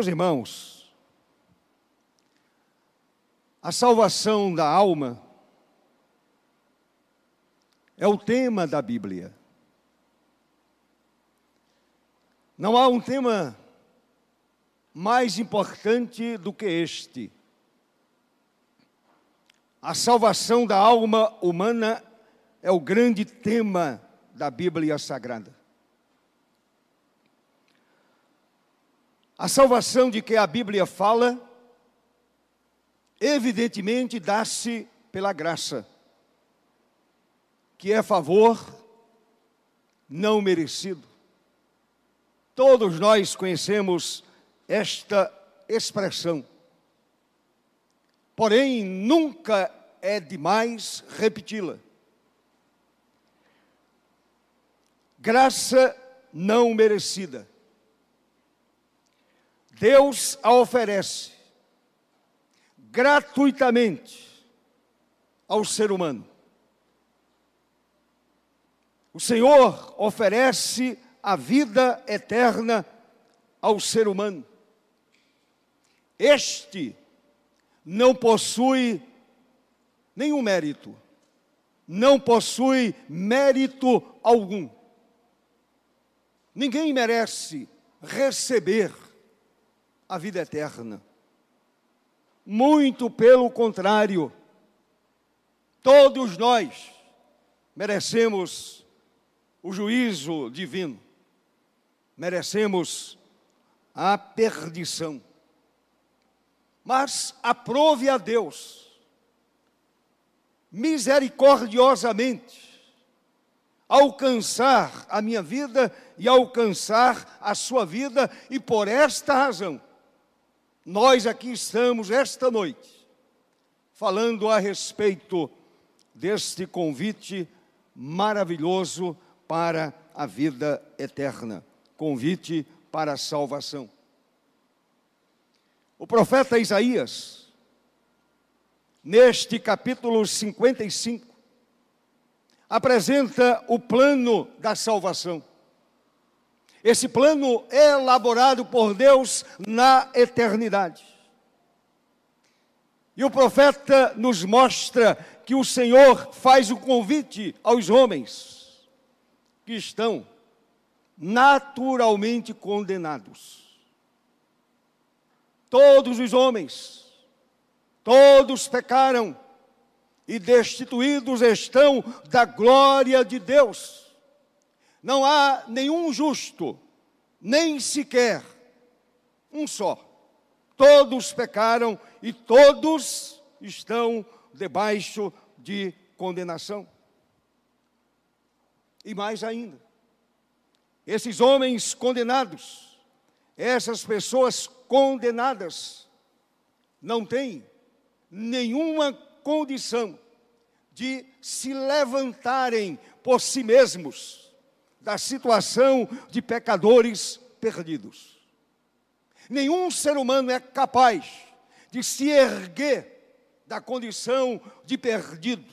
Meus irmãos, a salvação da alma é o tema da Bíblia. Não há um tema mais importante do que este. A salvação da alma humana é o grande tema da Bíblia Sagrada. A salvação de que a Bíblia fala, evidentemente, dá-se pela graça, que é favor não merecido. Todos nós conhecemos esta expressão. Porém, nunca é demais repeti-la. Graça não merecida. Deus a oferece gratuitamente ao ser humano. O Senhor oferece a vida eterna ao ser humano. Este não possui nenhum mérito, não possui mérito algum. Ninguém merece receber a vida eterna. Muito pelo contrário, todos nós merecemos o juízo divino, merecemos a perdição. Mas aprove a Deus, misericordiosamente, alcançar a minha vida e alcançar a sua vida, e por esta razão, nós aqui estamos esta noite falando a respeito deste convite maravilhoso para a vida eterna convite para a salvação. O profeta Isaías, neste capítulo 55, apresenta o plano da salvação. Esse plano é elaborado por Deus na eternidade. E o profeta nos mostra que o Senhor faz o convite aos homens que estão naturalmente condenados. Todos os homens, todos pecaram e destituídos estão da glória de Deus. Não há nenhum justo, nem sequer um só. Todos pecaram e todos estão debaixo de condenação. E mais ainda, esses homens condenados, essas pessoas condenadas, não têm nenhuma condição de se levantarem por si mesmos da situação de pecadores perdidos. Nenhum ser humano é capaz de se erguer da condição de perdido,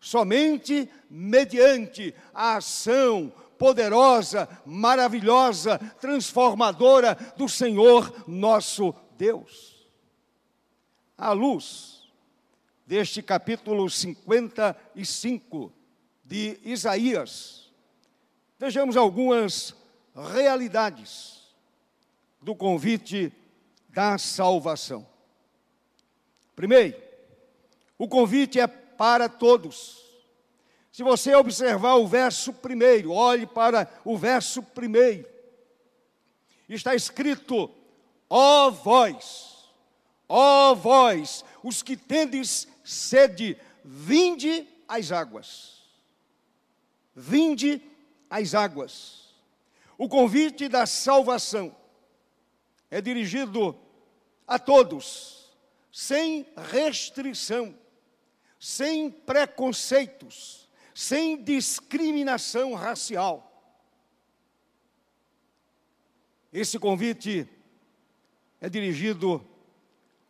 somente mediante a ação poderosa, maravilhosa, transformadora do Senhor nosso Deus. À luz deste capítulo 55 de Isaías, Vejamos algumas realidades do convite da salvação. Primeiro, o convite é para todos. Se você observar o verso primeiro, olhe para o verso primeiro. Está escrito: ó vós, ó vós, os que tendes sede, vinde às águas. Vinde as águas. O convite da salvação é dirigido a todos, sem restrição, sem preconceitos, sem discriminação racial. Esse convite é dirigido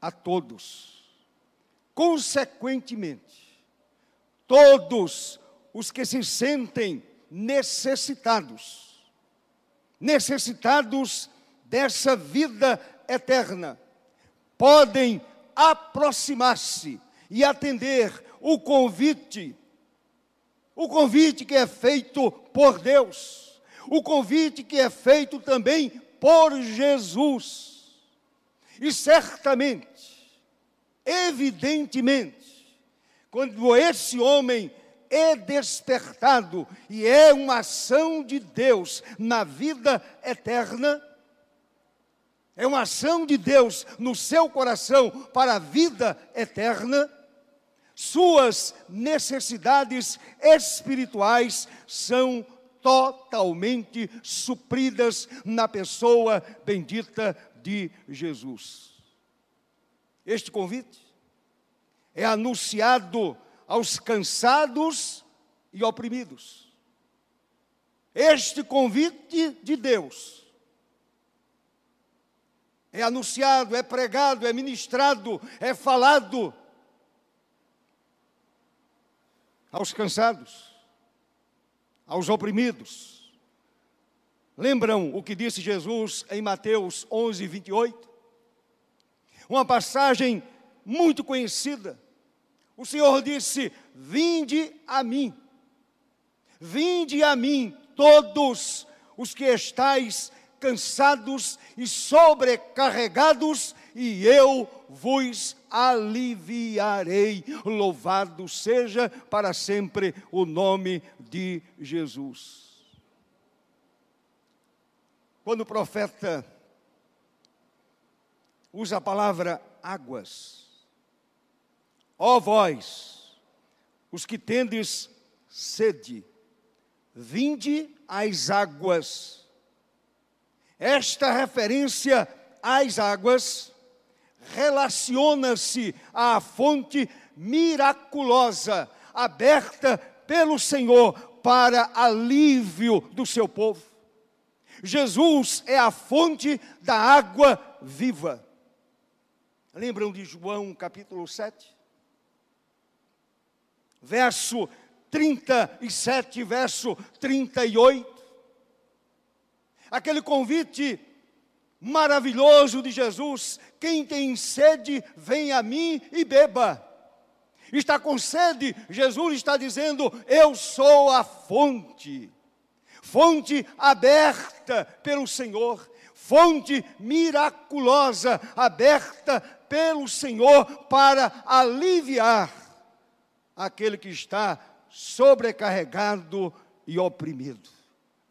a todos. Consequentemente, todos os que se sentem necessitados, necessitados dessa vida eterna, podem aproximar-se e atender o convite, o convite que é feito por Deus, o convite que é feito também por Jesus. E certamente, evidentemente, quando esse homem é despertado e é uma ação de Deus na vida eterna, é uma ação de Deus no seu coração para a vida eterna, suas necessidades espirituais são totalmente supridas na pessoa bendita de Jesus. Este convite é anunciado aos cansados e oprimidos. Este convite de Deus é anunciado, é pregado, é ministrado, é falado aos cansados, aos oprimidos. Lembram o que disse Jesus em Mateus 11, 28? Uma passagem muito conhecida. O Senhor disse: Vinde a mim, vinde a mim, todos os que estáis cansados e sobrecarregados, e eu vos aliviarei. Louvado seja para sempre o nome de Jesus. Quando o profeta usa a palavra águas, ó vós, os que tendes sede, vinde às águas. Esta referência às águas relaciona-se à fonte miraculosa aberta pelo Senhor para alívio do seu povo. Jesus é a fonte da água viva. Lembram de João capítulo 7? Verso 37, verso 38. Aquele convite maravilhoso de Jesus: quem tem sede, vem a mim e beba. Está com sede, Jesus está dizendo: Eu sou a fonte, fonte aberta pelo Senhor, fonte miraculosa aberta pelo Senhor para aliviar aquele que está sobrecarregado e oprimido.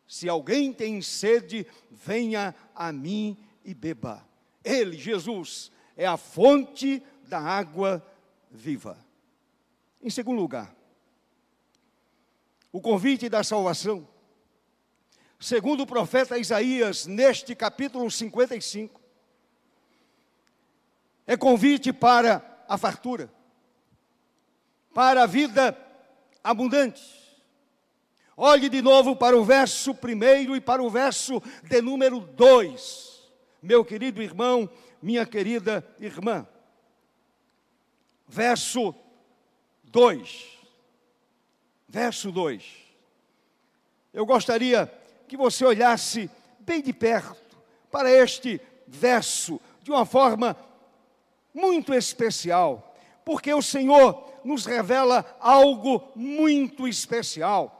Se alguém tem sede, venha a mim e beba. Ele, Jesus, é a fonte da água viva. Em segundo lugar, o convite da salvação. Segundo o profeta Isaías, neste capítulo 55, é convite para a fartura, para a vida abundante Olhe de novo para o verso primeiro e para o verso de número dois, meu querido irmão, minha querida irmã. Verso 2. Verso 2. Eu gostaria que você olhasse bem de perto para este verso de uma forma muito especial, porque o Senhor nos revela algo muito especial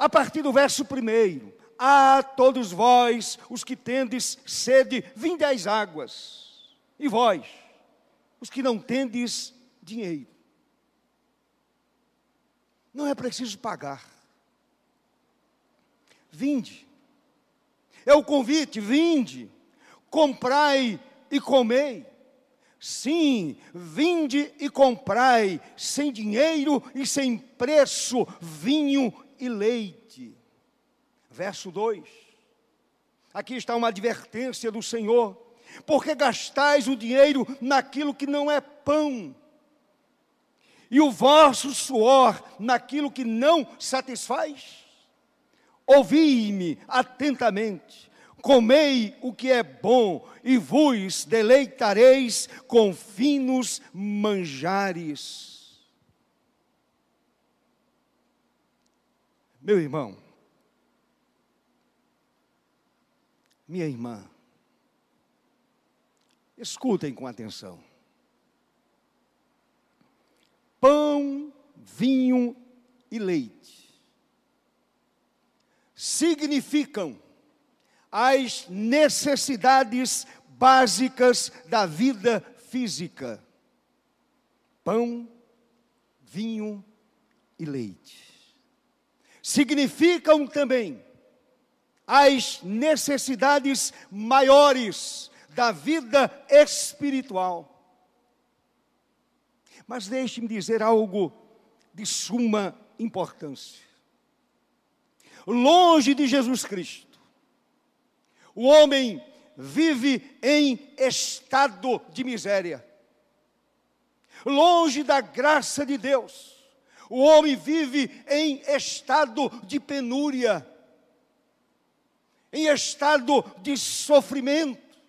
a partir do verso primeiro. A todos vós, os que tendes sede, vinde às águas. E vós, os que não tendes dinheiro. Não é preciso pagar. Vinde. É o convite, vinde. Comprai e comei. Sim, vinde e comprai, sem dinheiro e sem preço, vinho e leite. Verso 2. Aqui está uma advertência do Senhor. Porque gastais o dinheiro naquilo que não é pão, e o vosso suor naquilo que não satisfaz? Ouvi-me atentamente, comei o que é bom, e vos deleitareis com finos manjares Meu irmão, minha irmã, Escutem com atenção. Pão, vinho e leite significam as necessidades básicas da vida física: pão, vinho e leite. Significam também as necessidades maiores da vida espiritual. Mas deixe-me dizer algo de suma importância. Longe de Jesus Cristo, o homem vive em estado de miséria. Longe da graça de Deus, o homem vive em estado de penúria, em estado de sofrimento.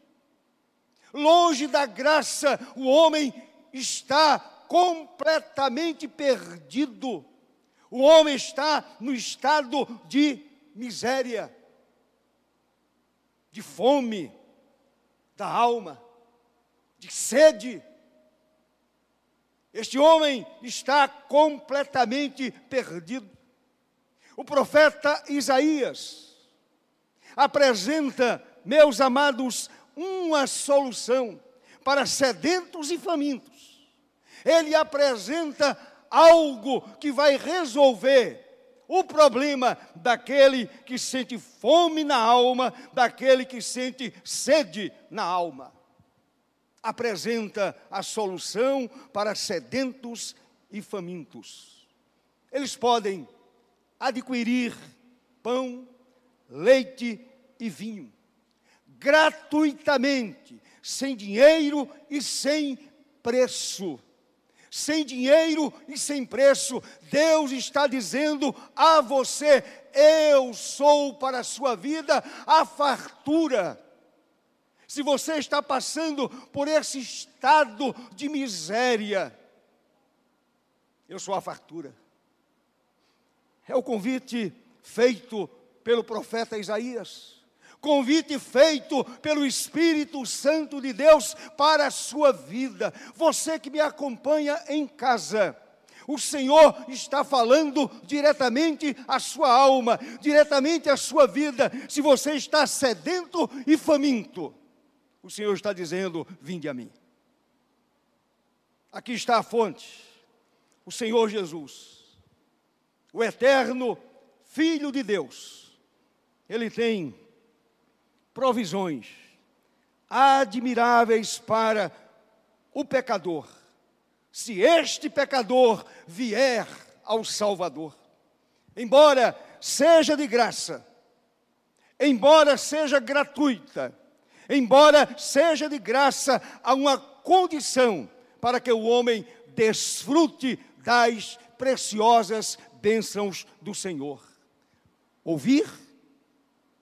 Longe da graça, o homem está completamente perdido. O homem está no estado de miséria, de fome da alma, de sede. Este homem está completamente perdido. O profeta Isaías apresenta, meus amados, uma solução para sedentos e famintos. Ele apresenta algo que vai resolver o problema daquele que sente fome na alma, daquele que sente sede na alma apresenta a solução para sedentos e famintos. Eles podem adquirir pão, leite e vinho gratuitamente, sem dinheiro e sem preço. Sem dinheiro e sem preço, Deus está dizendo a você: Eu sou para a sua vida a fartura. Se você está passando por esse estado de miséria, eu sou a fartura. É o convite feito pelo profeta Isaías, convite feito pelo Espírito Santo de Deus para a sua vida. Você que me acompanha em casa, o Senhor está falando diretamente à sua alma, diretamente à sua vida. Se você está sedento e faminto, o Senhor está dizendo: vinde a mim. Aqui está a fonte, o Senhor Jesus, o eterno Filho de Deus. Ele tem provisões admiráveis para o pecador, se este pecador vier ao Salvador. Embora seja de graça, embora seja gratuita, embora seja de graça, há uma condição para que o homem desfrute das preciosas bênçãos do Senhor. Ouvir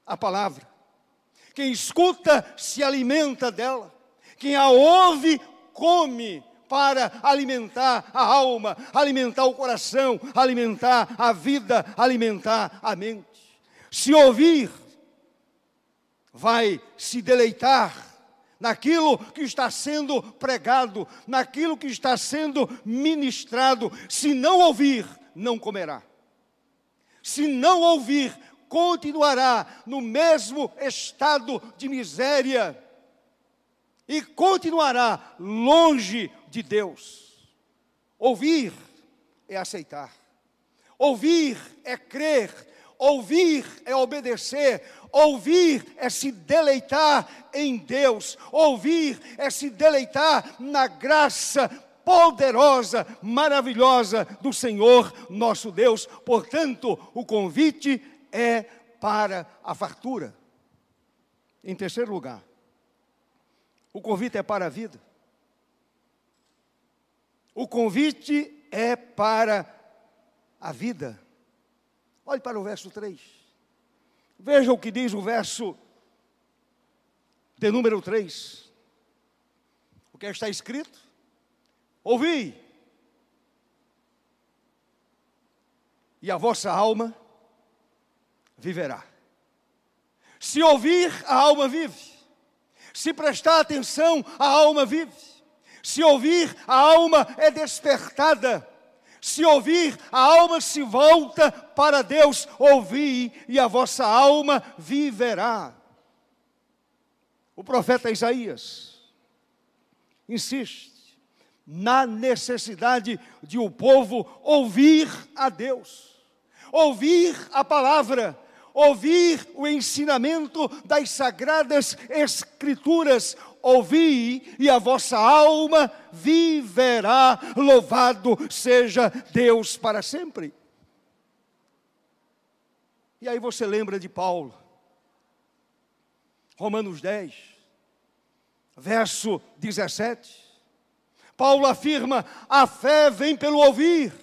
a palavra. Quem escuta se alimenta dela. Quem a ouve, come para alimentar a alma, alimentar o coração, alimentar a vida, alimentar a mente. Se ouvir vai se deleitar naquilo que está sendo pregado, naquilo que está sendo ministrado. Se não ouvir, não comerá. Se não ouvir, continuará no mesmo estado de miséria e continuará longe de Deus. Ouvir é aceitar, ouvir é crer, ouvir é obedecer, Ouvir é se deleitar em Deus, ouvir é se deleitar na graça poderosa, maravilhosa do Senhor nosso Deus. Portanto, o convite é para a fartura. Em terceiro lugar, o convite é para a vida. O convite é para a vida. Olhe para o verso 3. Veja o que diz o verso de número 3. O que está escrito? Ouvi, e a vossa alma viverá. Se ouvir, a alma vive. Se prestar atenção, a alma vive. Se ouvir, a alma é despertada. Se ouvir, a alma se volta para Deus. Ouvi e a vossa alma viverá. O profeta Isaías insiste na necessidade de o povo ouvir a Deus, ouvir a palavra, ouvir o ensinamento das sagradas Escrituras, ouvi e a vossa alma viverá. Louvado seja Deus para sempre. E aí você lembra de Paulo, Romanos 10, verso 17. Paulo afirma: a fé vem pelo ouvir,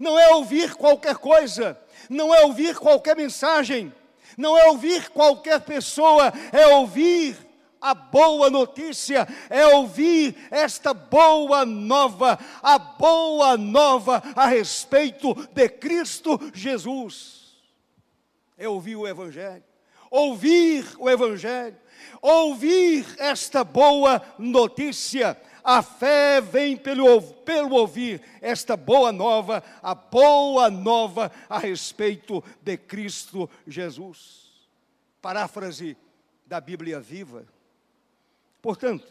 não é ouvir qualquer coisa, não é ouvir qualquer mensagem, não é ouvir qualquer pessoa, é ouvir a boa notícia, é ouvir esta boa nova, a boa nova a respeito de Cristo Jesus. É ouvir o Evangelho, ouvir o Evangelho, ouvir esta boa notícia. A fé vem pelo, pelo ouvir esta boa nova, a boa nova a respeito de Cristo Jesus. Paráfrase da Bíblia Viva. Portanto,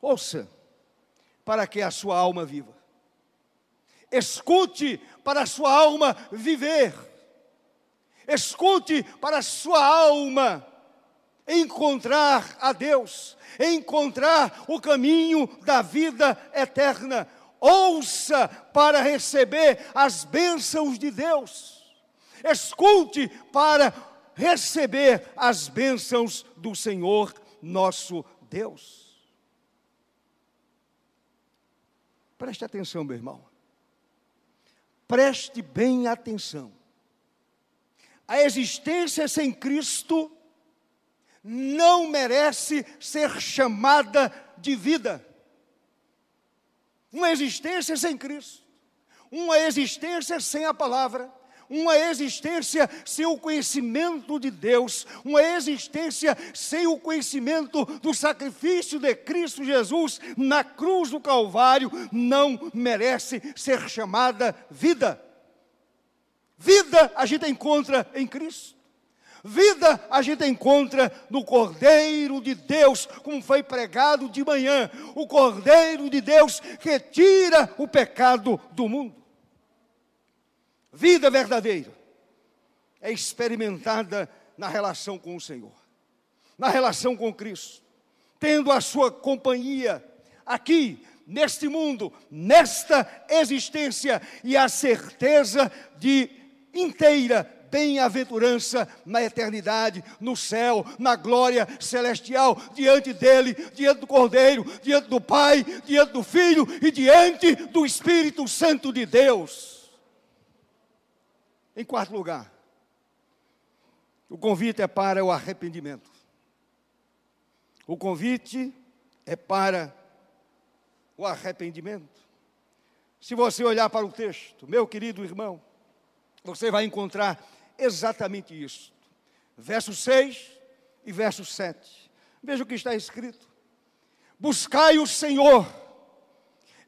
ouça para que a sua alma viva. Escute para a sua alma viver. Escute para a sua alma encontrar a Deus, encontrar o caminho da vida eterna. Ouça para receber as bênçãos de Deus. Escute para receber as bênçãos do Senhor nosso Deus. Preste atenção, meu irmão. Preste bem atenção. A existência sem Cristo não merece ser chamada de vida. Uma existência sem Cristo, uma existência sem a palavra, uma existência sem o conhecimento de Deus, uma existência sem o conhecimento do sacrifício de Cristo Jesus na cruz do Calvário, não merece ser chamada vida. Vida a gente encontra em Cristo. Vida a gente encontra no Cordeiro de Deus, como foi pregado de manhã. O Cordeiro de Deus que tira o pecado do mundo. Vida verdadeira é experimentada na relação com o Senhor, na relação com Cristo, tendo a sua companhia aqui, neste mundo, nesta existência e a certeza de inteira bem-aventurança na eternidade, no céu, na glória celestial, diante dele, diante do Cordeiro, diante do Pai, diante do Filho e diante do Espírito Santo de Deus. Em quarto lugar, o convite é para o arrependimento. O convite é para o arrependimento. Se você olhar para o texto, meu querido irmão, você vai encontrar exatamente isso. Verso 6 e verso 7. Veja o que está escrito: Buscai o Senhor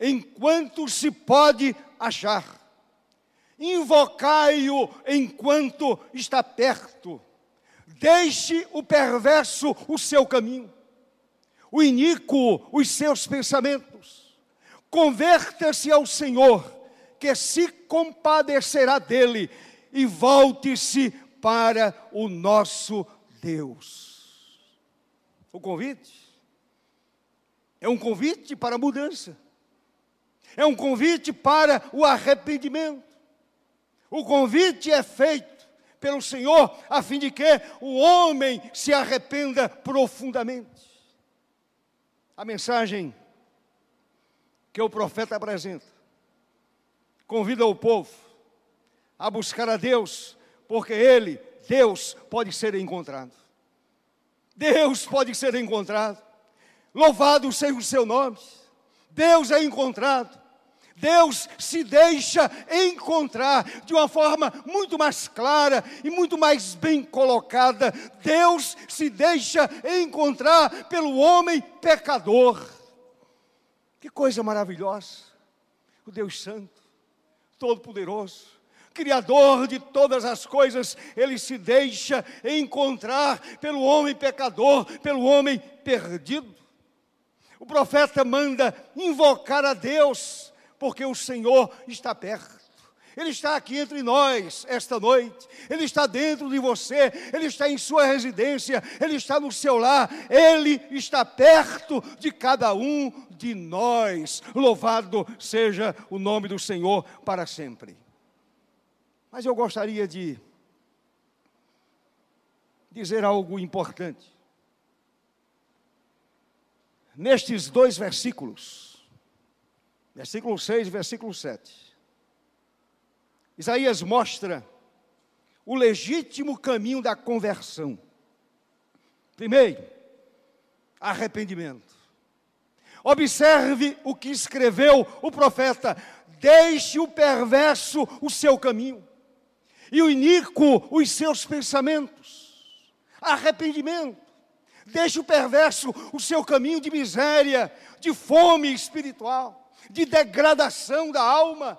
enquanto se pode achar, invocai-o enquanto está perto, deixe o perverso o seu caminho, o iníquo os seus pensamentos, converta-se ao Senhor, que se compadecerá dele e volte-se para o nosso Deus. O convite é um convite para a mudança, é um convite para o arrependimento. O convite é feito pelo Senhor a fim de que o homem se arrependa profundamente. A mensagem que o profeta apresenta convida o povo a buscar a Deus, porque Ele, Deus, pode ser encontrado. Deus pode ser encontrado. Louvado seja o seu nome. Deus é encontrado. Deus se deixa encontrar de uma forma muito mais clara e muito mais bem colocada. Deus se deixa encontrar pelo homem pecador. Que coisa maravilhosa! O Deus Santo, Todo-Poderoso, Criador de todas as coisas, Ele se deixa encontrar pelo homem pecador, pelo homem perdido. O profeta manda invocar a Deus, porque o Senhor está perto. Ele está aqui entre nós esta noite, Ele está dentro de você, Ele está em sua residência, Ele está no seu lar, Ele está perto de cada um de nós. Louvado seja o nome do Senhor para sempre. Mas eu gostaria de dizer algo importante. Nestes dois versículos, versículo 6 e versículo 7, Isaías mostra o legítimo caminho da conversão. Primeiro, arrependimento. Observe o que escreveu o profeta: deixe o perverso o seu caminho, e o iníquo os seus pensamentos. Arrependimento. Deixe o perverso o seu caminho de miséria, de fome espiritual, de degradação da alma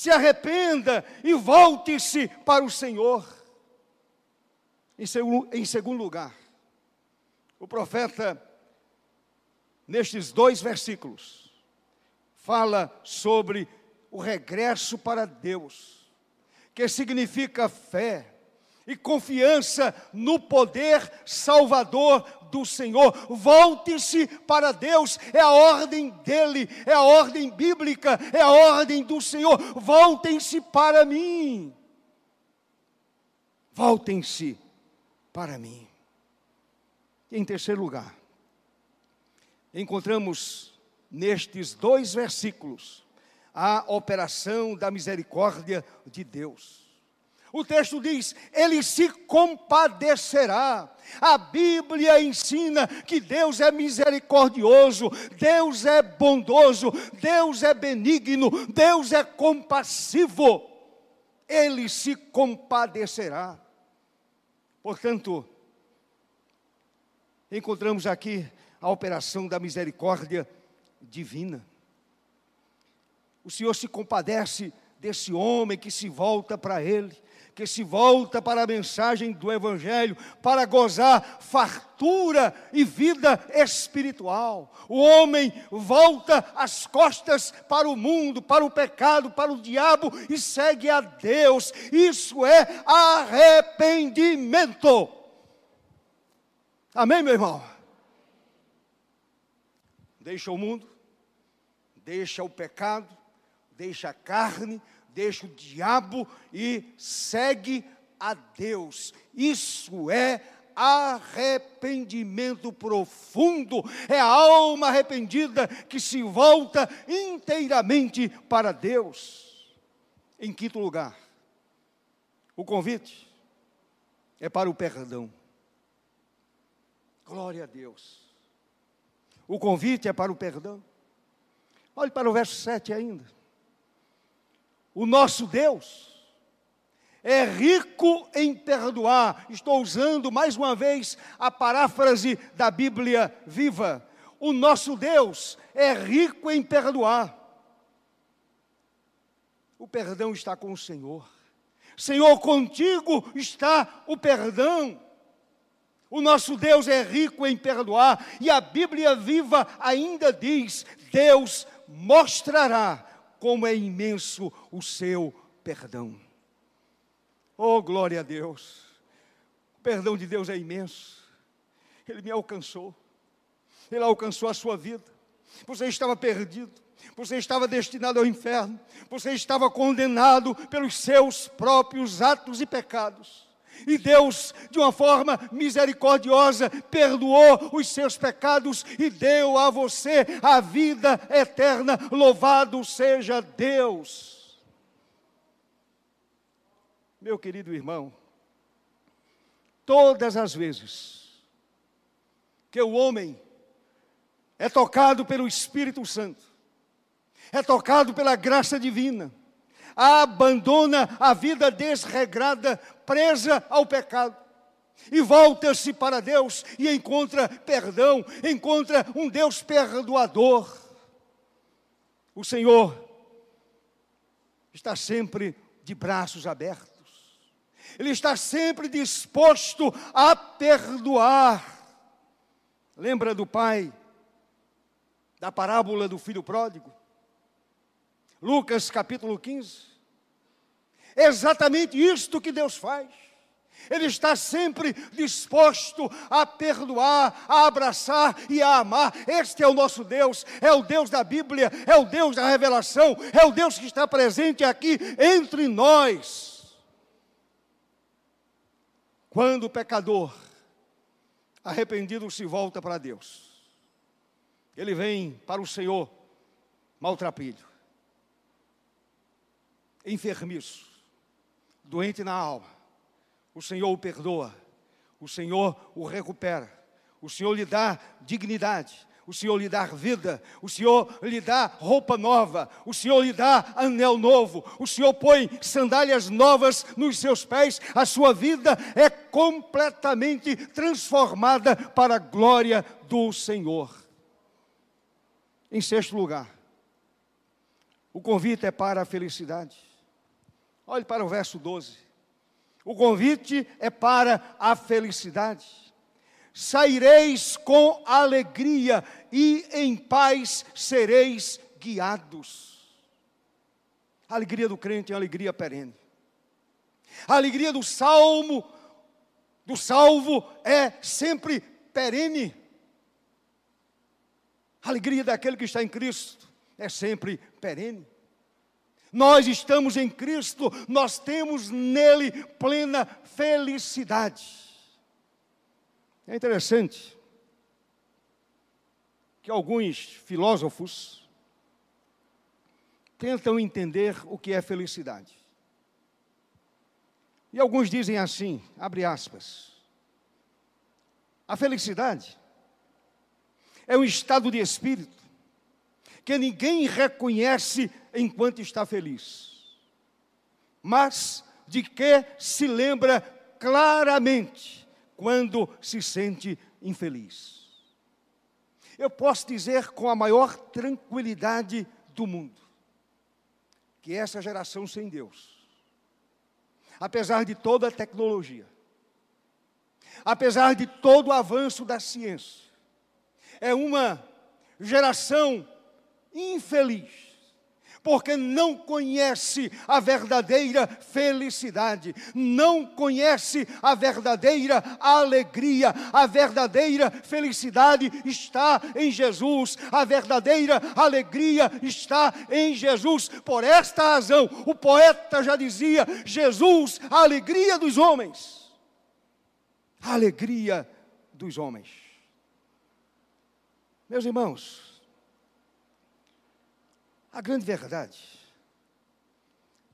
se arrependa e volte-se para o Senhor. Em segundo, em segundo lugar, o profeta, nestes dois versículos, fala sobre o regresso para Deus, que significa fé e confiança no poder salvador do Senhor. Volte-se para Deus, é a ordem dele, é a ordem bíblica, é a ordem do Senhor. Voltem-se para mim. Voltem-se para mim. Em terceiro lugar, encontramos nestes dois versículos a operação da misericórdia de Deus. O texto diz: Ele se compadecerá. A Bíblia ensina que Deus é misericordioso, Deus é bondoso, Deus é benigno, Deus é compassivo. Ele se compadecerá. Portanto, encontramos aqui a operação da misericórdia divina. O Senhor se compadece desse homem que se volta para Ele que se volta para a mensagem do Evangelho, para gozar fartura e vida espiritual. O homem volta as costas para o mundo, para o pecado, para o diabo e segue a Deus. Isso é arrependimento. Amém, meu irmão? Deixa o mundo, deixa o pecado, deixa a carne, deixa o diabo e segue a Deus. Isso é arrependimento profundo, é a alma arrependida que se volta inteiramente para Deus. Em quinto lugar, o convite é para o perdão. Glória a Deus. O convite é para o perdão. Olhe para o verso 7 ainda. O nosso Deus é rico em perdoar. Estou usando mais uma vez a paráfrase da Bíblia viva. O nosso Deus é rico em perdoar. O perdão está com o Senhor. Senhor, contigo está o perdão. O nosso Deus é rico em perdoar, e a Bíblia viva ainda diz: Deus mostrará como é imenso o seu perdão. Oh, glória a Deus! O perdão de Deus é imenso. Ele me alcançou. Ele alcançou a sua vida. Você estava perdido. Você estava destinado ao inferno. Você estava condenado pelos seus próprios atos e pecados. E Deus, de uma forma misericordiosa, perdoou os seus pecados e deu a você a vida eterna. Louvado seja Deus. Meu querido irmão, todas as vezes que o homem é tocado pelo Espírito Santo, é tocado pela graça divina, abandona a vida desregrada, presa ao pecado, e volta-se para Deus e encontra perdão, encontra um Deus perdoador. O Senhor está sempre de braços abertos, Ele está sempre disposto a perdoar. Lembra do pai, da parábola do filho pródigo? Lucas capítulo 15. É exatamente isto que Deus faz. Ele está sempre disposto a perdoar, a abraçar e a amar. Este é o nosso Deus, é o Deus da Bíblia, é o Deus da revelação, é o Deus que está presente aqui entre nós. Quando o pecador arrependido se volta para Deus, ele vem para o Senhor maltrapilho, enfermiço, doente na alma. O Senhor o perdoa, o Senhor o recupera, o Senhor lhe dá dignidade, o Senhor lhe dá vida, o Senhor lhe dá roupa nova, o Senhor lhe dá anel novo, o Senhor põe sandálias novas nos seus pés, a sua vida é completamente transformada para a glória do Senhor. Em sexto lugar, o convite é para a felicidade. Olhe para o verso 12. O convite é para a felicidade. Saireis com alegria e em paz sereis guiados. A alegria do crente é alegria perene. A alegria do salmo, do salvo, é sempre perene. A alegria daquele que está em Cristo é sempre perene. Nós estamos em Cristo, nós temos nele plena felicidade. É interessante que alguns filósofos tentam entender o que é felicidade. E alguns dizem assim, abre aspas, a felicidade é um estado de espírito que ninguém reconhece enquanto está feliz, mas de que se lembra claramente quando se sente infeliz. Eu posso dizer com a maior tranquilidade do mundo que essa geração sem Deus, apesar de toda a tecnologia, apesar de todo o avanço da ciência, é uma geração infeliz porque não conhece a verdadeira felicidade, não conhece a verdadeira alegria, a verdadeira felicidade está em Jesus, a verdadeira alegria está em Jesus. Por esta razão, o poeta já dizia: Jesus, a alegria dos homens, a alegria dos homens. Meus irmãos, a grande verdade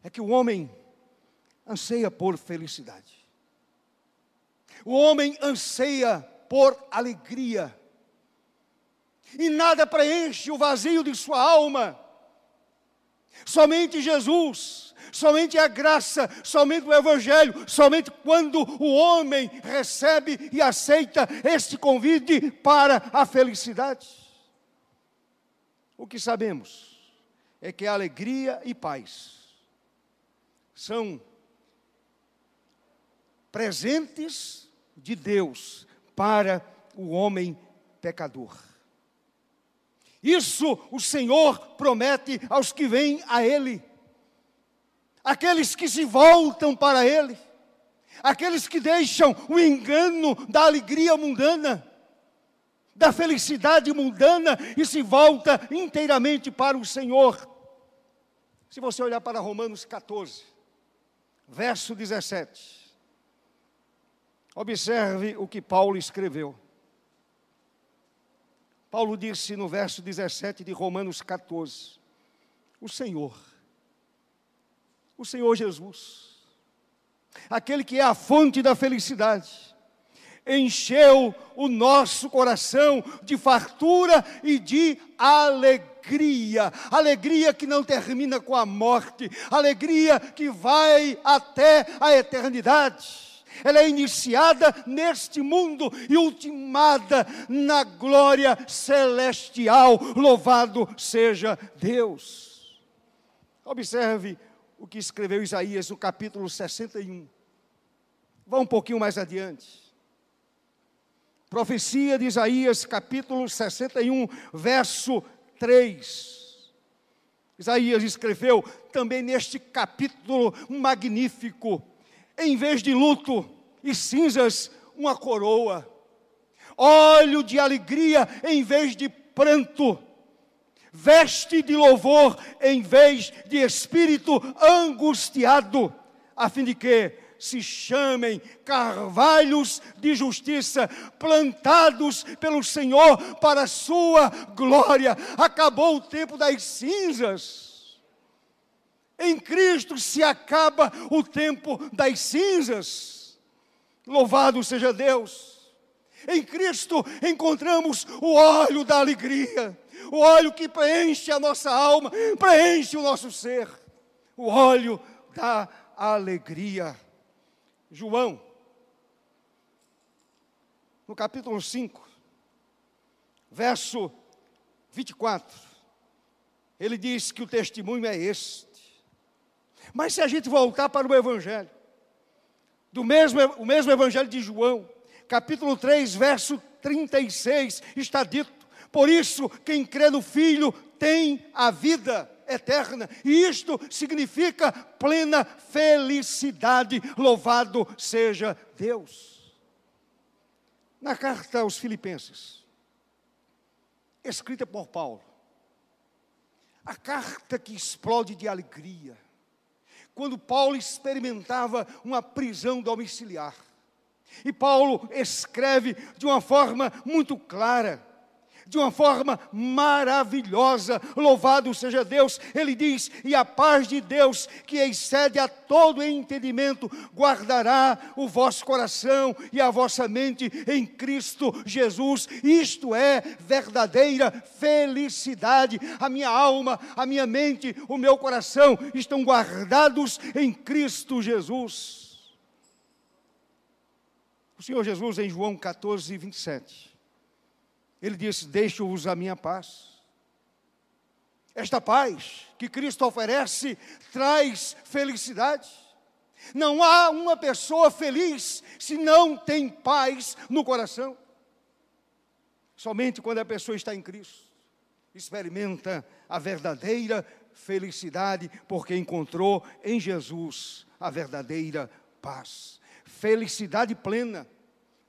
é que o homem anseia por felicidade. O homem anseia por alegria. E nada preenche o vazio de sua alma. Somente Jesus, somente a graça, somente o Evangelho, somente quando o homem recebe e aceita este convite para a felicidade. O que sabemos é que alegria e paz são presentes de Deus para o homem pecador. Isso o Senhor promete aos que vêm a Ele, aqueles que se voltam para Ele, aqueles que deixam o engano da alegria mundana, da felicidade mundana e se volta inteiramente para o Senhor. Se você olhar para Romanos 14, verso 17, observe o que Paulo escreveu. Paulo disse no verso 17 de Romanos 14: O Senhor, o Senhor Jesus, aquele que é a fonte da felicidade, encheu o nosso coração de fartura e de alegria. Alegria que não termina com a morte, alegria que vai até a eternidade. Ela é iniciada neste mundo e ultimada na glória celestial. Louvado seja Deus. Observe o que escreveu Isaías no capítulo 61. Vá um pouquinho mais adiante. Profecia de Isaías, capítulo 61, verso 3. Isaías escreveu também neste capítulo magnífico: em vez de luto e cinzas, uma coroa, óleo de alegria em vez de pranto, veste de louvor em vez de espírito angustiado, a fim de que se chamem carvalhos de justiça, plantados pelo Senhor para a sua glória. Acabou o tempo das cinzas. Em Cristo se acaba o tempo das cinzas. Louvado seja Deus. Em Cristo encontramos o óleo da alegria, o óleo que preenche a nossa alma, preenche o nosso ser, o óleo da alegria. João, no capítulo 5, verso 24, ele diz que o testemunho é este. Mas se a gente voltar para o Evangelho, do mesmo, o mesmo Evangelho de João, capítulo 3, verso 36, está dito: Por isso, quem crê no Filho tem a vida eterna. E isto significa plena felicidade. Louvado seja Deus. Na carta aos Filipenses, escrita por Paulo, a carta que explode de alegria, quando Paulo experimentava uma prisão domiciliar. E Paulo escreve de uma forma muito clara, de uma forma maravilhosa. Louvado seja Deus. Ele diz: E a paz de Deus, que excede a todo entendimento, guardará o vosso coração e a vossa mente em Cristo Jesus. Isto é verdadeira felicidade. A minha alma, a minha mente, o meu coração estão guardados em Cristo Jesus. O Senhor Jesus, em João 14, 27, ele disse: Deixo-vos a minha paz. Esta paz que Cristo oferece traz felicidade. Não há uma pessoa feliz se não tem paz no coração. Somente quando a pessoa está em Cristo, experimenta a verdadeira felicidade, porque encontrou em Jesus a verdadeira paz. Felicidade plena.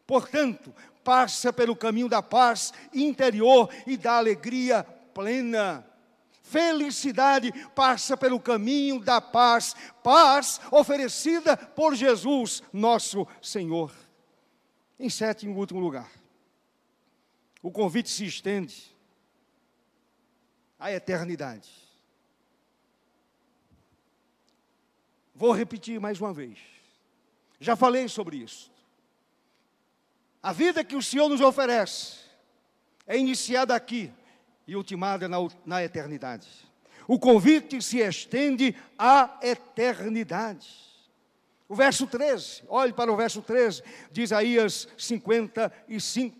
Portanto, passa pelo caminho da paz interior e da alegria plena. Felicidade passa pelo caminho da paz, paz oferecida por Jesus, nosso Senhor. Em sétimo e último lugar, o convite se estende à eternidade. Vou repetir mais uma vez. Já falei sobre isso. A vida que o Senhor nos oferece é iniciada aqui e ultimada na, na eternidade. O convite se estende à eternidade. O verso 13, olhe para o verso 13 de Isaías 55.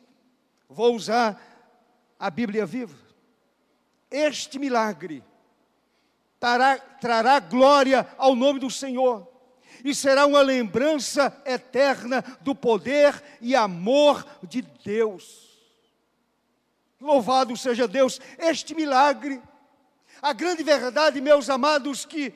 Vou usar a Bíblia viva. Este milagre trará, trará glória ao nome do Senhor e será uma lembrança eterna do poder e amor de Deus. Louvado seja Deus, este milagre, a grande verdade, meus amados, que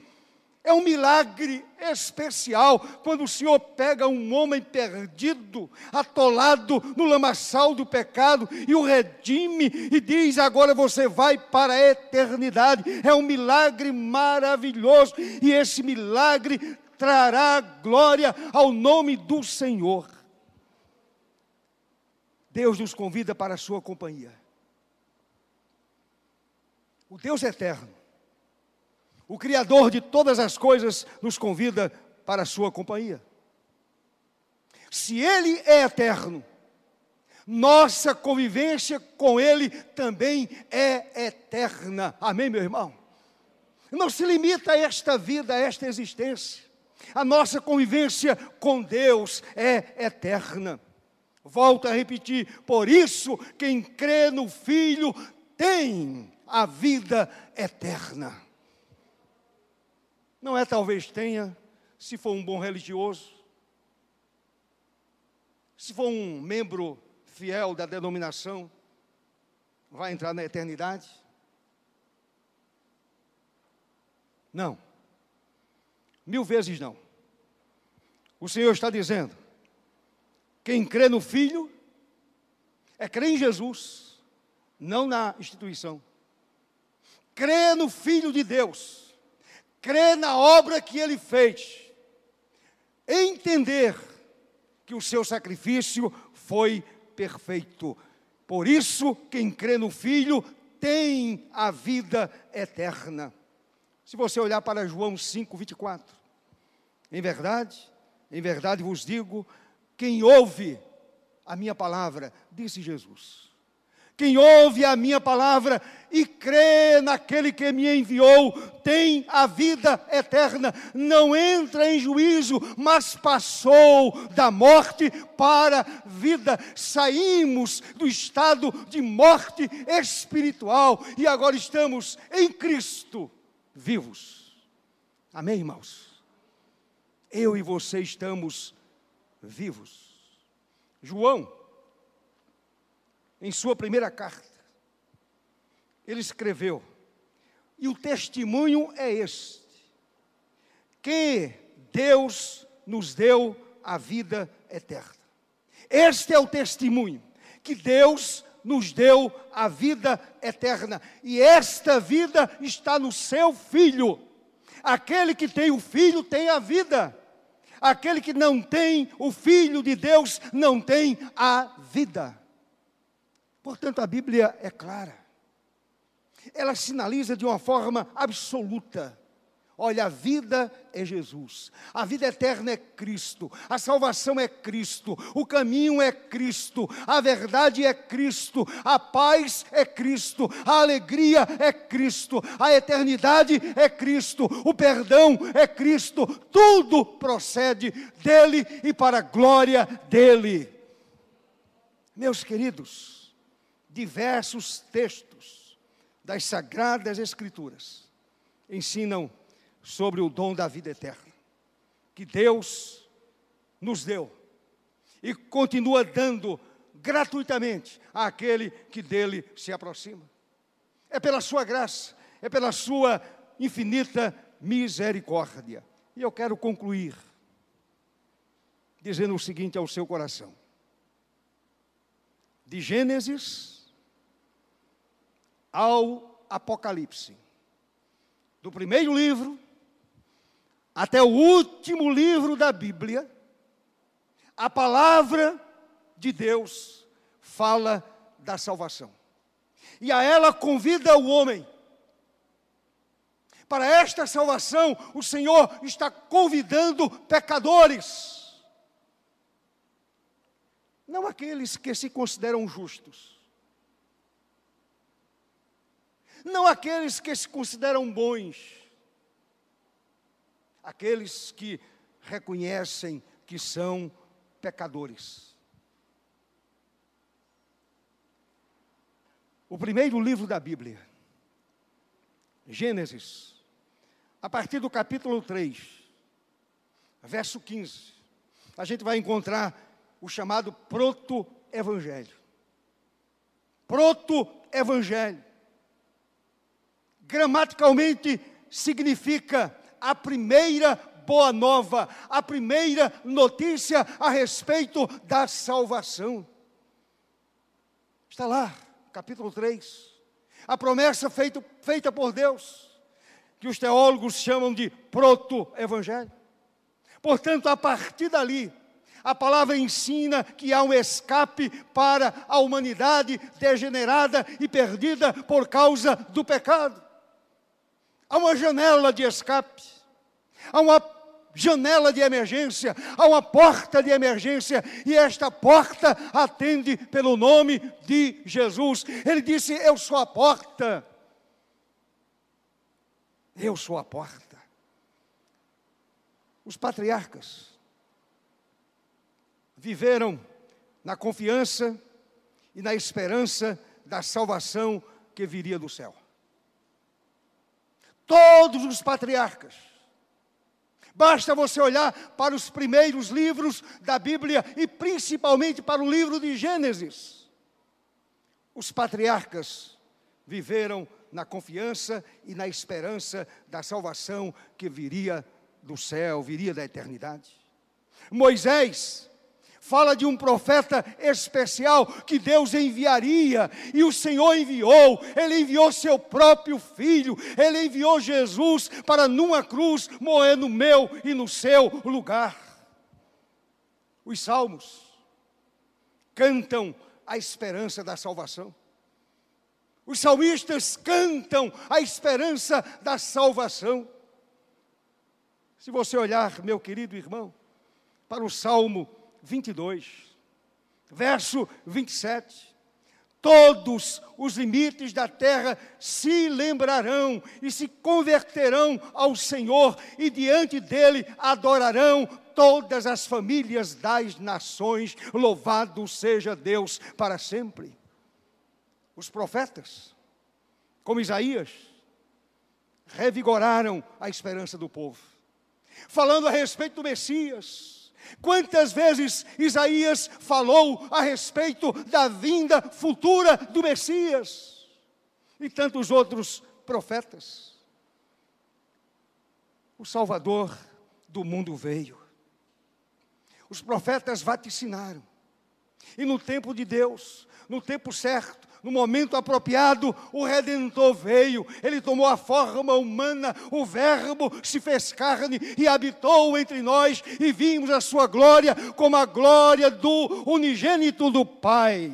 é um milagre especial quando o Senhor pega um homem perdido, atolado no lamaçal do pecado e o redime e diz: agora você vai para a eternidade. É um milagre maravilhoso e esse milagre trará glória ao nome do Senhor. Deus nos convida para a sua companhia. O Deus eterno, o Criador de todas as coisas, nos convida para a sua companhia. Se Ele é eterno, Nossa convivência com Ele também é eterna. Amém, meu irmão? Não se limita a esta vida, a esta existência. A nossa convivência com Deus é eterna. Volto a repetir, por isso, quem crê no Filho tem a vida eterna. Não é talvez tenha, se for um bom religioso, se for um membro fiel da denominação, vai entrar na eternidade? Não. Mil vezes não. O Senhor está dizendo: quem crê no Filho é crer em Jesus, não na instituição. Crê no Filho de Deus, crê na obra que ele fez, entender que o seu sacrifício foi perfeito. Por isso, quem crê no Filho tem a vida eterna. Se você olhar para João 5, 24, em verdade, em verdade vos digo, quem ouve a minha palavra, disse Jesus. Quem ouve a minha palavra e crê naquele que me enviou, tem a vida eterna, não entra em juízo, mas passou da morte para vida. Saímos do estado de morte espiritual e agora estamos em Cristo vivos. Amém, irmãos? Eu e você estamos vivos. João, em sua primeira carta, ele escreveu, e o testemunho é este: que Deus nos deu a vida eterna. Este é o testemunho, que Deus nos deu a vida eterna, e esta vida está no seu Filho. Aquele que tem o Filho tem a vida. Aquele que não tem o Filho de Deus não tem a vida. Portanto, a Bíblia é clara. Ela sinaliza de uma forma absoluta Olha, a vida é Jesus, a vida eterna é Cristo, a salvação é Cristo, o caminho é Cristo, a verdade é Cristo, a paz é Cristo, a alegria é Cristo, a eternidade é Cristo, o perdão é Cristo, tudo procede dele e para a glória dele. Meus queridos, diversos textos das Sagradas Escrituras ensinam sobre o dom da vida eterna, que Deus nos deu e continua dando gratuitamente àquele que dele se aproxima. É pela sua graça, é pela sua infinita misericórdia. E eu quero concluir dizendo o seguinte ao seu coração: de Gênesis ao Apocalipse, do primeiro livro até o último livro da Bíblia, a palavra de Deus fala da salvação. E a ela convida o homem. Para esta salvação, o Senhor está convidando pecadores. Não aqueles que se consideram justos. Não aqueles que se consideram bons aqueles que reconhecem que são pecadores. O primeiro livro da Bíblia, Gênesis, a partir do capítulo 3, verso 15, a gente vai encontrar o chamado proto-evangelho. Proto-evangelho. Gramaticalmente significa a primeira boa nova, a primeira notícia a respeito da salvação. Está lá, capítulo 3. A promessa feita, feita por Deus, que os teólogos chamam de proto-evangelho. Portanto, a partir dali, a palavra ensina que há um escape para a humanidade degenerada e perdida por causa do pecado. Há uma janela de escape, há uma janela de emergência, há uma porta de emergência, e esta porta atende pelo nome de Jesus. Ele disse: Eu sou a porta. Eu sou a porta. Os patriarcas viveram na confiança e na esperança da salvação que viria do céu. Todos os patriarcas. Basta você olhar para os primeiros livros da Bíblia e principalmente para o livro de Gênesis. Os patriarcas viveram na confiança e na esperança da salvação que viria do céu, viria da eternidade. Moisés fala de um profeta especial que Deus enviaria, e o Senhor enviou, ele enviou seu próprio filho, ele enviou Jesus para numa cruz morrer no meu e no seu lugar. Os salmos cantam a esperança da salvação. Os salmistas cantam a esperança da salvação. Se você olhar, meu querido irmão, para o Salmo 22, verso 27. Todos os limites da terra se lembrarão e se converterão ao Senhor, e diante dele adorarão todas as famílias das nações. Louvado seja Deus para sempre. Os profetas, como Isaías, revigoraram a esperança do povo, falando a respeito do Messias Quantas vezes Isaías falou a respeito da vinda futura do Messias? E tantos outros profetas. O Salvador do mundo veio. Os profetas vaticinaram. E no tempo de Deus, no tempo certo, no momento apropriado, o Redentor veio, ele tomou a forma humana, o Verbo se fez carne e habitou entre nós, e vimos a sua glória como a glória do unigênito do Pai.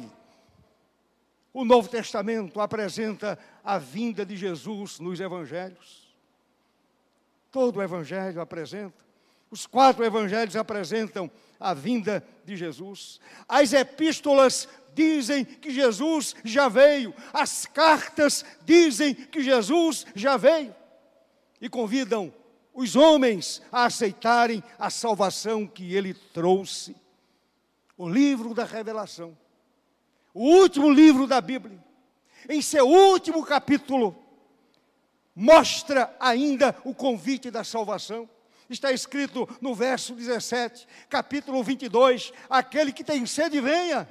O Novo Testamento apresenta a vinda de Jesus nos evangelhos. Todo o evangelho apresenta. Os quatro evangelhos apresentam a vinda de Jesus. As epístolas dizem que Jesus já veio, as cartas dizem que Jesus já veio e convidam os homens a aceitarem a salvação que ele trouxe. O livro da Revelação, o último livro da Bíblia, em seu último capítulo, mostra ainda o convite da salvação. Está escrito no verso 17, capítulo 22: aquele que tem sede, venha.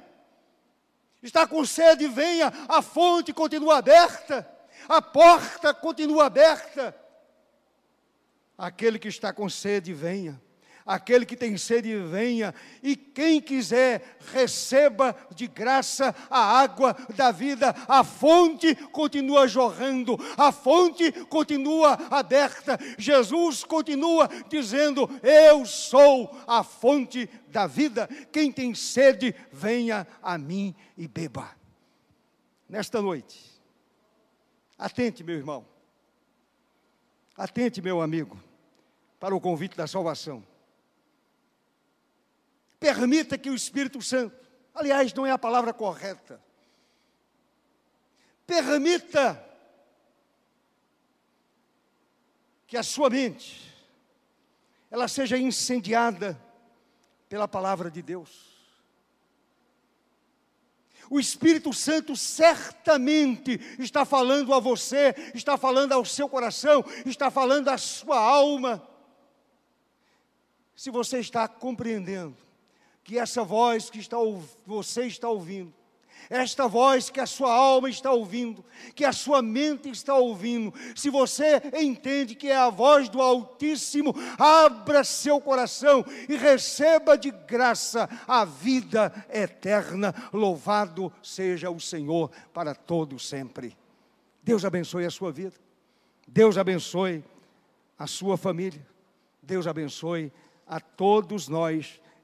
Está com sede, venha. A fonte continua aberta, a porta continua aberta. Aquele que está com sede, venha. Aquele que tem sede, venha, e quem quiser, receba de graça a água da vida. A fonte continua jorrando, a fonte continua aberta. Jesus continua dizendo: Eu sou a fonte da vida. Quem tem sede, venha a mim e beba. Nesta noite, atente, meu irmão, atente, meu amigo, para o convite da salvação. Permita que o Espírito Santo, aliás, não é a palavra correta, permita que a sua mente ela seja incendiada pela palavra de Deus. O Espírito Santo certamente está falando a você, está falando ao seu coração, está falando à sua alma. Se você está compreendendo que essa voz que está, você está ouvindo, esta voz que a sua alma está ouvindo, que a sua mente está ouvindo, se você entende que é a voz do Altíssimo, abra seu coração e receba de graça a vida eterna. Louvado seja o Senhor para todo sempre. Deus abençoe a sua vida. Deus abençoe a sua família. Deus abençoe a todos nós